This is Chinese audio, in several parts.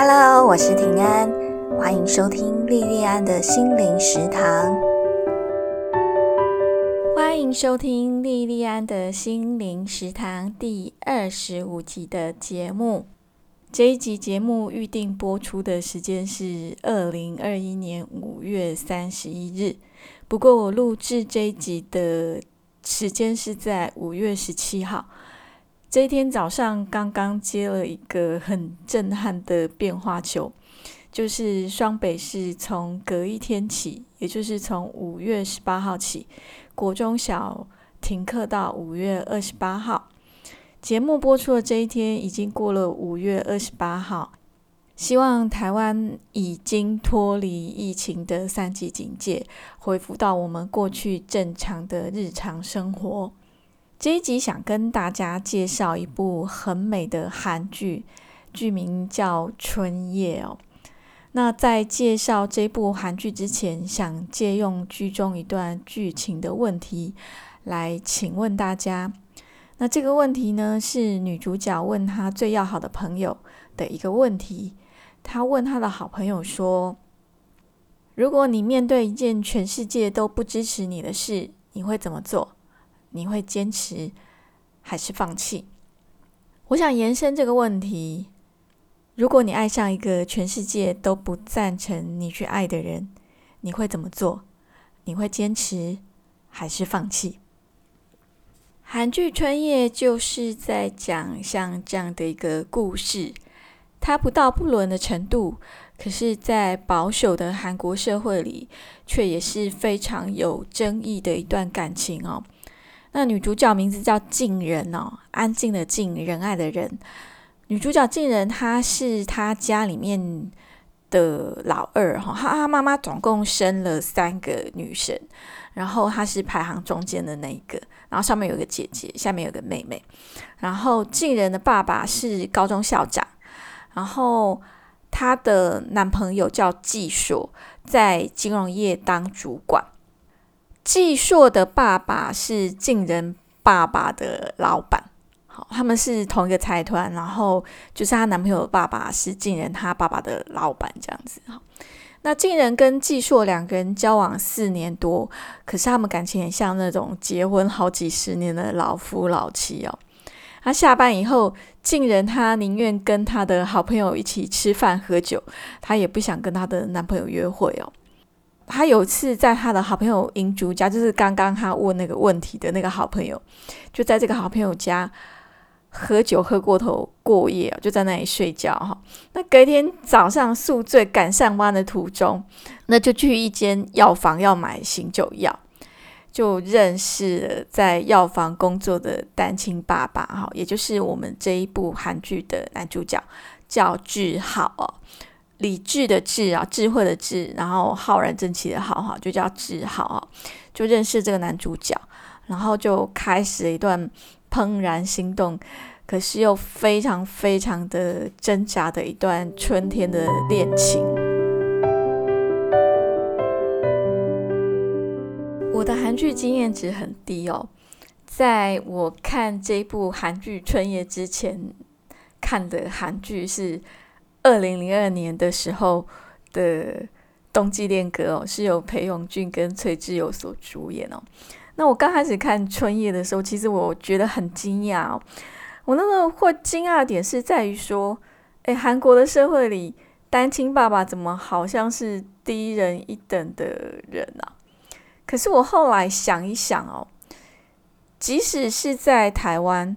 Hello，我是平安，欢迎收听莉莉安的心灵食堂。欢迎收听莉莉安的心灵食堂第二十五集的节目。这一集节目预定播出的时间是二零二一年五月三十一日，不过我录制这一集的时间是在五月十七号。这一天早上刚刚接了一个很震撼的变化球，就是双北市从隔一天起，也就是从五月十八号起，国中小停课到五月二十八号。节目播出的这一天已经过了五月二十八号，希望台湾已经脱离疫情的三级警戒，恢复到我们过去正常的日常生活。这一集想跟大家介绍一部很美的韩剧，剧名叫《春夜》哦。那在介绍这部韩剧之前，想借用剧中一段剧情的问题来请问大家。那这个问题呢，是女主角问她最要好的朋友的一个问题。她问她的好朋友说：“如果你面对一件全世界都不支持你的事，你会怎么做？你会坚持还是放弃？”我想延伸这个问题：如果你爱上一个全世界都不赞成你去爱的人，你会怎么做？你会坚持还是放弃？韩剧《春夜》就是在讲像这样的一个故事，它不到不伦的程度，可是，在保守的韩国社会里，却也是非常有争议的一段感情哦。那女主角名字叫静人哦，安静的静，仁爱的仁。女主角静人，她是她家里面的老二哈，她她妈妈总共生了三个女生。然后她是排行中间的那一个，然后上面有个姐姐，下面有个妹妹。然后静人的爸爸是高中校长，然后她的男朋友叫纪硕，在金融业当主管。季硕的爸爸是静人爸爸的老板，好，他们是同一个财团。然后就是她男朋友的爸爸是静人他爸爸的老板，这样子哈。那静人跟季硕两个人交往四年多，可是他们感情很像那种结婚好几十年的老夫老妻哦。他下班以后，静人她宁愿跟她的好朋友一起吃饭喝酒，她也不想跟她的男朋友约会哦。他有一次在他的好朋友银竹家，就是刚刚他问那个问题的那个好朋友，就在这个好朋友家。喝酒喝过头过夜就在那里睡觉哈。那隔天早上宿醉赶上班的途中，那就去一间药房要买醒酒药，就认识了在药房工作的单亲爸爸哈，也就是我们这一部韩剧的男主角，叫智浩哦，理智的智啊，智慧的智，然后浩然正气的浩哈，就叫智浩啊，就认识这个男主角，然后就开始了一段。怦然心动，可是又非常非常的挣扎的一段春天的恋情。我的韩剧经验值很低哦，在我看这部韩剧《春夜》之前看的韩剧是二零零二年的时候的《冬季恋歌》哦，是由裴勇俊跟崔智友所主演哦。那我刚开始看《春夜》的时候，其实我觉得很惊讶哦。我那个会惊讶的点是在于说，诶，韩国的社会里，单亲爸爸怎么好像是低人一等的人啊？可是我后来想一想哦，即使是在台湾，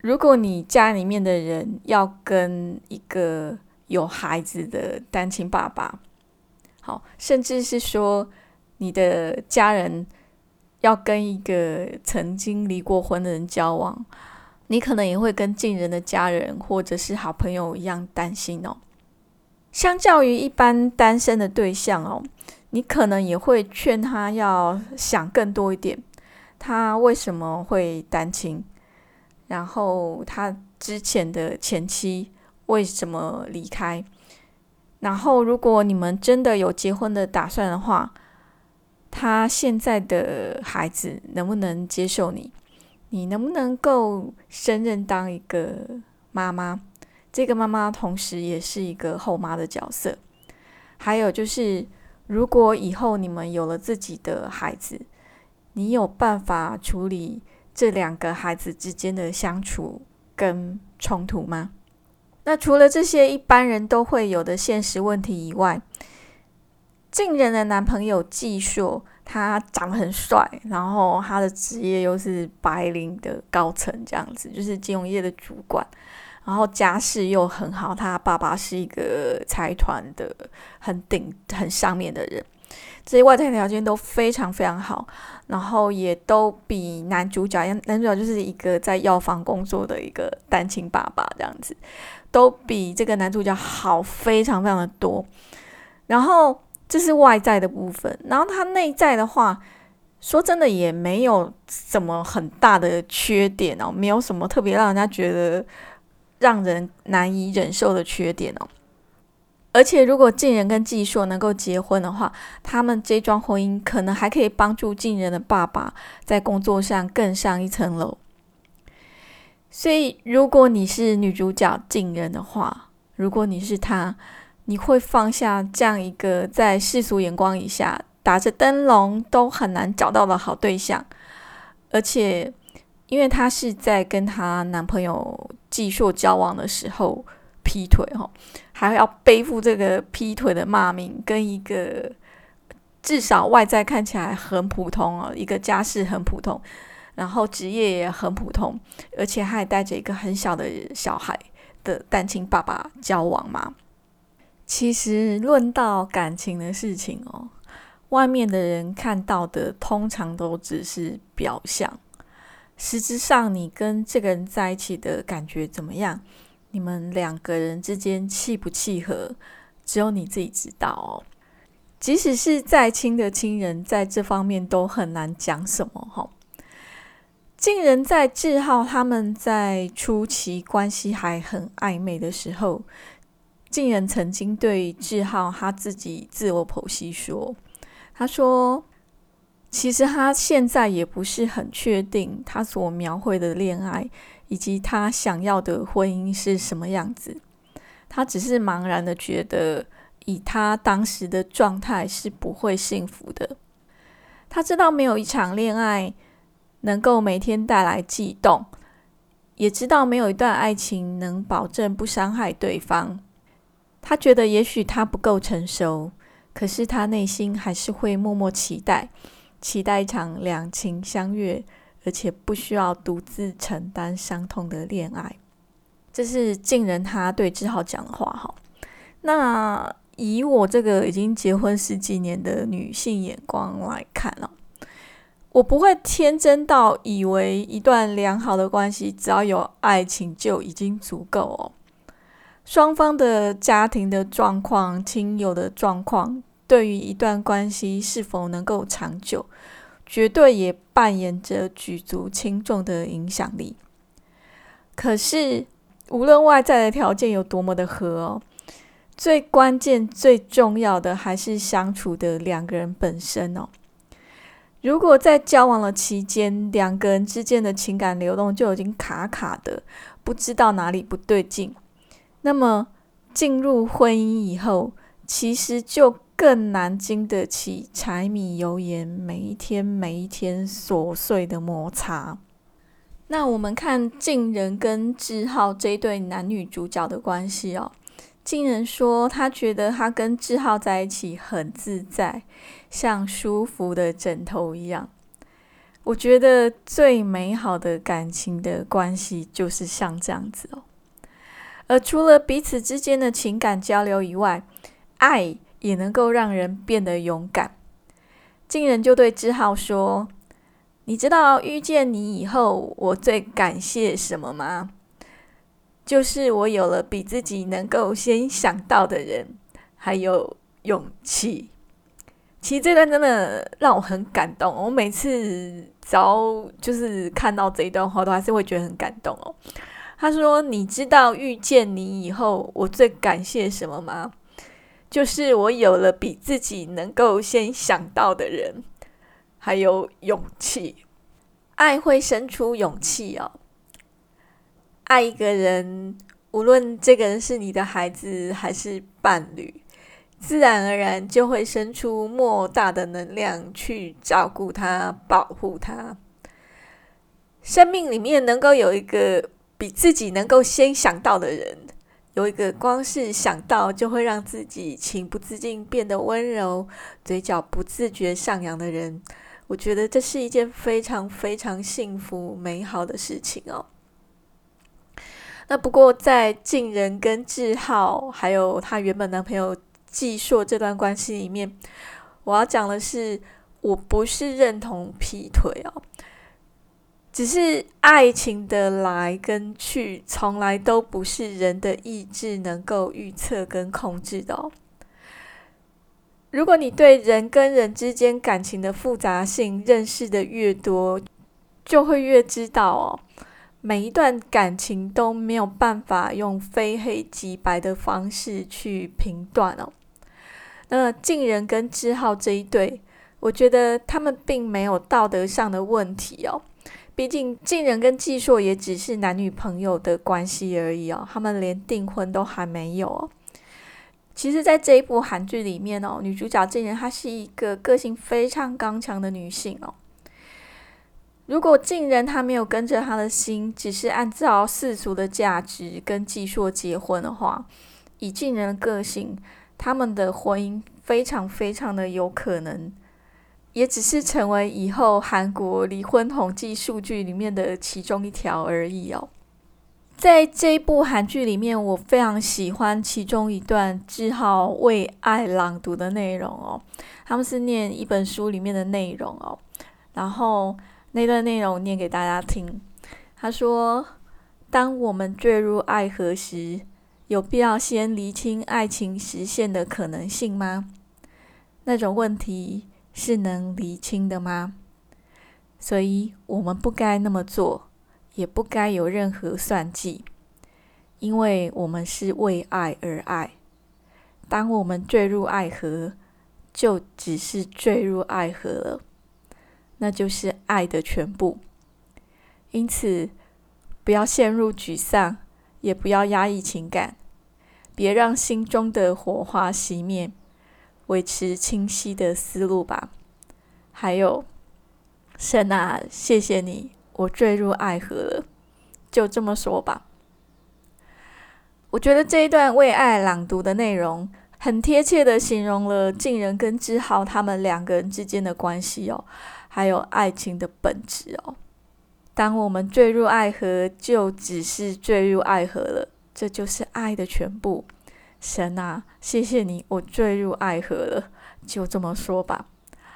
如果你家里面的人要跟一个有孩子的单亲爸爸，好，甚至是说你的家人。要跟一个曾经离过婚的人交往，你可能也会跟近人的家人或者是好朋友一样担心哦。相较于一般单身的对象哦，你可能也会劝他要想更多一点。他为什么会单亲？然后他之前的前妻为什么离开？然后如果你们真的有结婚的打算的话。他现在的孩子能不能接受你？你能不能够胜任当一个妈妈？这个妈妈同时也是一个后妈的角色。还有就是，如果以后你们有了自己的孩子，你有办法处理这两个孩子之间的相处跟冲突吗？那除了这些一般人都会有的现实问题以外，静人的男朋友季硕，他长得很帅，然后他的职业又是白领的高层，这样子就是金融业的主管。然后家世又很好，他爸爸是一个财团的很顶很上面的人，这些外在条件都非常非常好，然后也都比男主角，男主角就是一个在药房工作的一个单亲爸爸这样子，都比这个男主角好非常非常的多。然后这是外在的部分，然后他内在的话，说真的也没有什么很大的缺点哦，没有什么特别让人家觉得。让人难以忍受的缺点哦，而且如果晋人跟季硕能够结婚的话，他们这桩婚姻可能还可以帮助晋人的爸爸在工作上更上一层楼。所以，如果你是女主角晋人的话，如果你是她，你会放下这样一个在世俗眼光以下打着灯笼都很难找到的好对象，而且。因为她是在跟她男朋友季硕交往的时候劈腿哈，还要背负这个劈腿的骂名，跟一个至少外在看起来很普通哦，一个家世很普通，然后职业也很普通，而且还带着一个很小的小孩的单亲爸爸交往嘛。其实论到感情的事情哦，外面的人看到的通常都只是表象。实质上，你跟这个人在一起的感觉怎么样？你们两个人之间契不契合，只有你自己知道哦。即使是再亲的亲人，在这方面都很难讲什么哈。晋人在志浩他们在初期关系还很暧昧的时候，晋人曾经对志浩他自己自我剖析说：“他说。”其实他现在也不是很确定，他所描绘的恋爱以及他想要的婚姻是什么样子。他只是茫然的觉得，以他当时的状态是不会幸福的。他知道没有一场恋爱能够每天带来悸动，也知道没有一段爱情能保证不伤害对方。他觉得也许他不够成熟，可是他内心还是会默默期待。期待一场两情相悦，而且不需要独自承担伤痛的恋爱。这是静人他对志浩讲的话哈。那以我这个已经结婚十几年的女性眼光来看哦，我不会天真到以为一段良好的关系只要有爱情就已经足够哦。双方的家庭的状况、亲友的状况。对于一段关系是否能够长久，绝对也扮演着举足轻重的影响力。可是，无论外在的条件有多么的合哦，最关键、最重要的还是相处的两个人本身哦。如果在交往的期间，两个人之间的情感流动就已经卡卡的，不知道哪里不对劲，那么进入婚姻以后，其实就。更难经得起柴米油盐每一天每一天琐碎的摩擦。那我们看静人跟志浩这对男女主角的关系哦。静人说，他觉得他跟志浩在一起很自在，像舒服的枕头一样。我觉得最美好的感情的关系就是像这样子哦。而除了彼此之间的情感交流以外，爱。也能够让人变得勇敢。晋人就对志浩说：“你知道遇见你以后，我最感谢什么吗？就是我有了比自己能够先想到的人，还有勇气。其实这段真的让我很感动。我每次只要就是看到这一段话，都还是会觉得很感动哦。他说：‘你知道遇见你以后，我最感谢什么吗？’”就是我有了比自己能够先想到的人，还有勇气。爱会生出勇气哦。爱一个人无论这个人是你的孩子还是伴侣，自然而然就会生出莫大的能量去照顾他、保护他。生命里面能够有一个比自己能够先想到的人，有一个光是想到就会让自己情不自禁变得温柔、嘴角不自觉上扬的人，我觉得这是一件非常非常幸福美好的事情哦。那不过，在静人跟志浩还有他原本男朋友季硕这段关系里面，我要讲的是，我不是认同劈腿哦，只是爱情的来跟去，从来都不是人的意志能够预测跟控制的哦。如果你对人跟人之间感情的复杂性认识的越多，就会越知道哦。每一段感情都没有办法用非黑即白的方式去评断哦。那静人跟志浩这一对，我觉得他们并没有道德上的问题哦。毕竟静人跟季硕也只是男女朋友的关系而已哦，他们连订婚都还没有哦。其实，在这一部韩剧里面哦，女主角静人她是一个个性非常刚强的女性哦。如果静人她没有跟着他的心，只是按照世俗的价值跟技术结婚的话，以静人的个性，他们的婚姻非常非常的有可能，也只是成为以后韩国离婚统计数据里面的其中一条而已哦。在这一部韩剧里面，我非常喜欢其中一段志浩为爱朗读的内容哦。他们是念一本书里面的内容哦，然后。那段内容念给大家听。他说：“当我们坠入爱河时，有必要先厘清爱情实现的可能性吗？那种问题是能厘清的吗？所以，我们不该那么做，也不该有任何算计，因为我们是为爱而爱。当我们坠入爱河，就只是坠入爱河了。”那就是爱的全部，因此不要陷入沮丧，也不要压抑情感，别让心中的火花熄灭，维持清晰的思路吧。还有，神啊，谢谢你，我坠入爱河了，就这么说吧。我觉得这一段为爱朗读的内容，很贴切的形容了静人跟志浩他们两个人之间的关系哦。还有爱情的本质哦。当我们坠入爱河，就只是坠入爱河了，这就是爱的全部。神啊，谢谢你，我坠入爱河了，就这么说吧。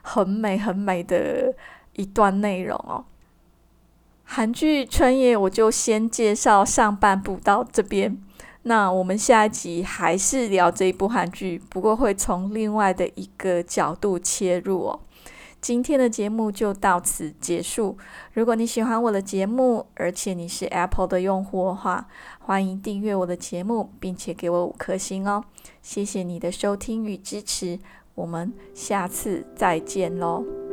很美很美的一段内容哦。韩剧《春夜》，我就先介绍上半部到这边。那我们下一集还是聊这一部韩剧，不过会从另外的一个角度切入哦。今天的节目就到此结束。如果你喜欢我的节目，而且你是 Apple 的用户的话，欢迎订阅我的节目，并且给我五颗星哦。谢谢你的收听与支持，我们下次再见喽。